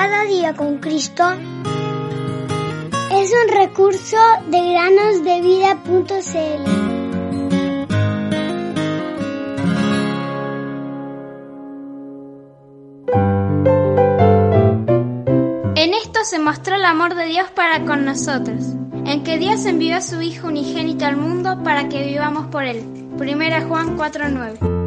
Cada día con Cristo es un recurso de granosdevida.cl. En esto se mostró el amor de Dios para con nosotros, en que Dios envió a su Hijo unigénito al mundo para que vivamos por él. Primera Juan 4:9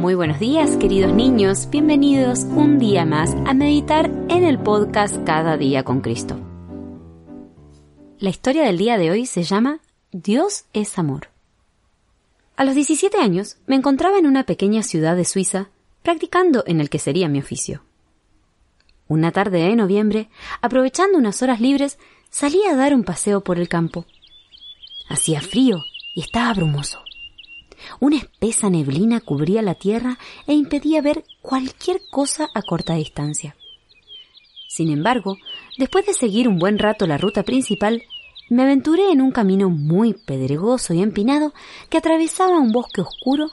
Muy buenos días, queridos niños. Bienvenidos un día más a meditar en el podcast Cada día con Cristo. La historia del día de hoy se llama Dios es amor. A los 17 años me encontraba en una pequeña ciudad de Suiza practicando en el que sería mi oficio. Una tarde de noviembre, aprovechando unas horas libres, salí a dar un paseo por el campo. Hacía frío y estaba brumoso. Una espesa neblina cubría la tierra e impedía ver cualquier cosa a corta distancia. Sin embargo, después de seguir un buen rato la ruta principal, me aventuré en un camino muy pedregoso y empinado que atravesaba un bosque oscuro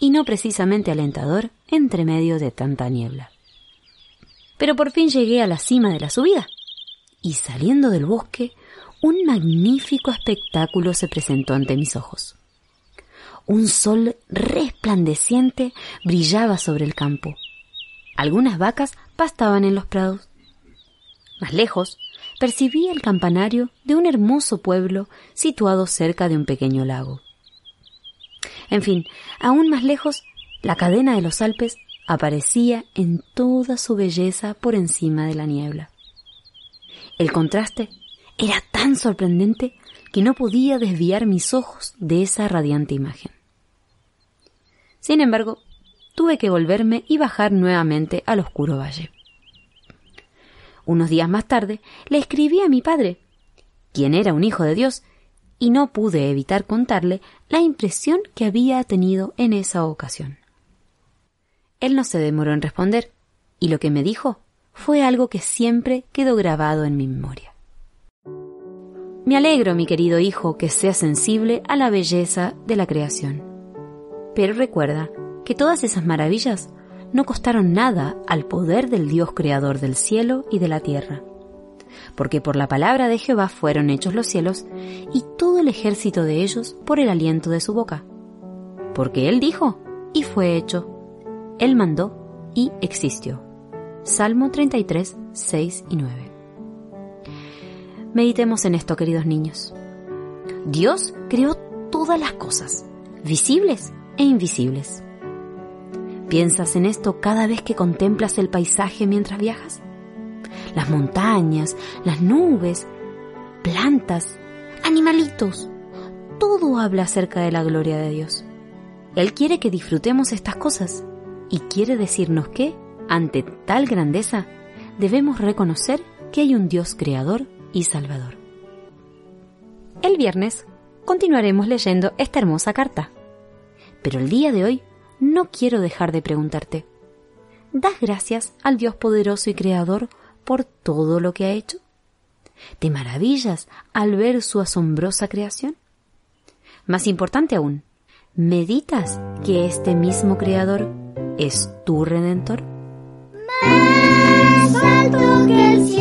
y no precisamente alentador entre medio de tanta niebla. Pero por fin llegué a la cima de la subida, y saliendo del bosque, un magnífico espectáculo se presentó ante mis ojos. Un sol resplandeciente brillaba sobre el campo. Algunas vacas pastaban en los prados. Más lejos, percibí el campanario de un hermoso pueblo situado cerca de un pequeño lago. En fin, aún más lejos, la cadena de los Alpes aparecía en toda su belleza por encima de la niebla. El contraste era tan sorprendente que no podía desviar mis ojos de esa radiante imagen. Sin embargo, tuve que volverme y bajar nuevamente al oscuro valle. Unos días más tarde le escribí a mi padre, quien era un hijo de Dios, y no pude evitar contarle la impresión que había tenido en esa ocasión. Él no se demoró en responder, y lo que me dijo fue algo que siempre quedó grabado en mi memoria. Me alegro, mi querido hijo, que seas sensible a la belleza de la creación. Pero recuerda que todas esas maravillas no costaron nada al poder del Dios creador del cielo y de la tierra. Porque por la palabra de Jehová fueron hechos los cielos y todo el ejército de ellos por el aliento de su boca. Porque Él dijo y fue hecho. Él mandó y existió. Salmo 33, 6 y 9. Meditemos en esto, queridos niños. Dios creó todas las cosas, visibles e invisibles. ¿Piensas en esto cada vez que contemplas el paisaje mientras viajas? Las montañas, las nubes, plantas, animalitos, todo habla acerca de la gloria de Dios. Él quiere que disfrutemos estas cosas y quiere decirnos que, ante tal grandeza, debemos reconocer que hay un Dios creador y salvador. El viernes continuaremos leyendo esta hermosa carta. Pero el día de hoy no quiero dejar de preguntarte, ¿das gracias al Dios poderoso y creador por todo lo que ha hecho? ¿Te maravillas al ver su asombrosa creación? Más importante aún, ¿meditas que este mismo creador es tu redentor? Que el cielo